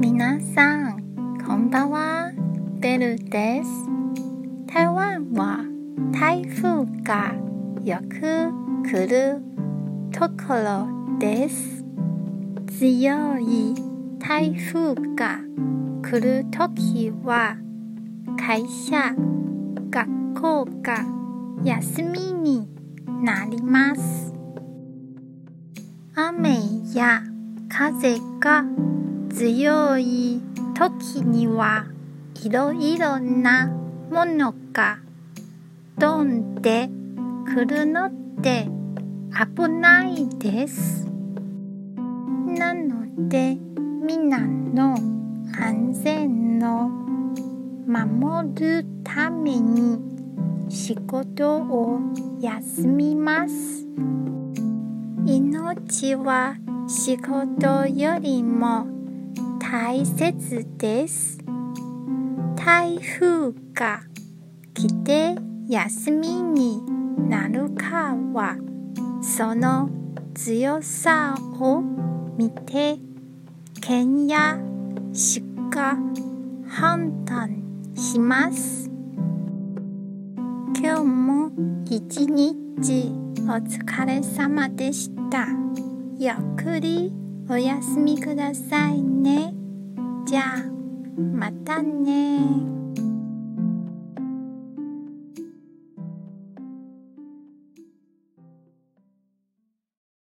皆さん、こんばんは。ベルです。台湾は台風がよく来るところです。強い台風が来るときは会社、学校が休みになります。雨や風が強い時にはいろいろなものが飛んでくるので危ないです。なのでみんなの安全を守るために仕事を休みます。命は仕事よりも大切です。台風が来て休みになるかはその強さを見て県や市が判断します。今日も一日お疲れ様でした。ゆっくりお休みくださいね。じゃあまたね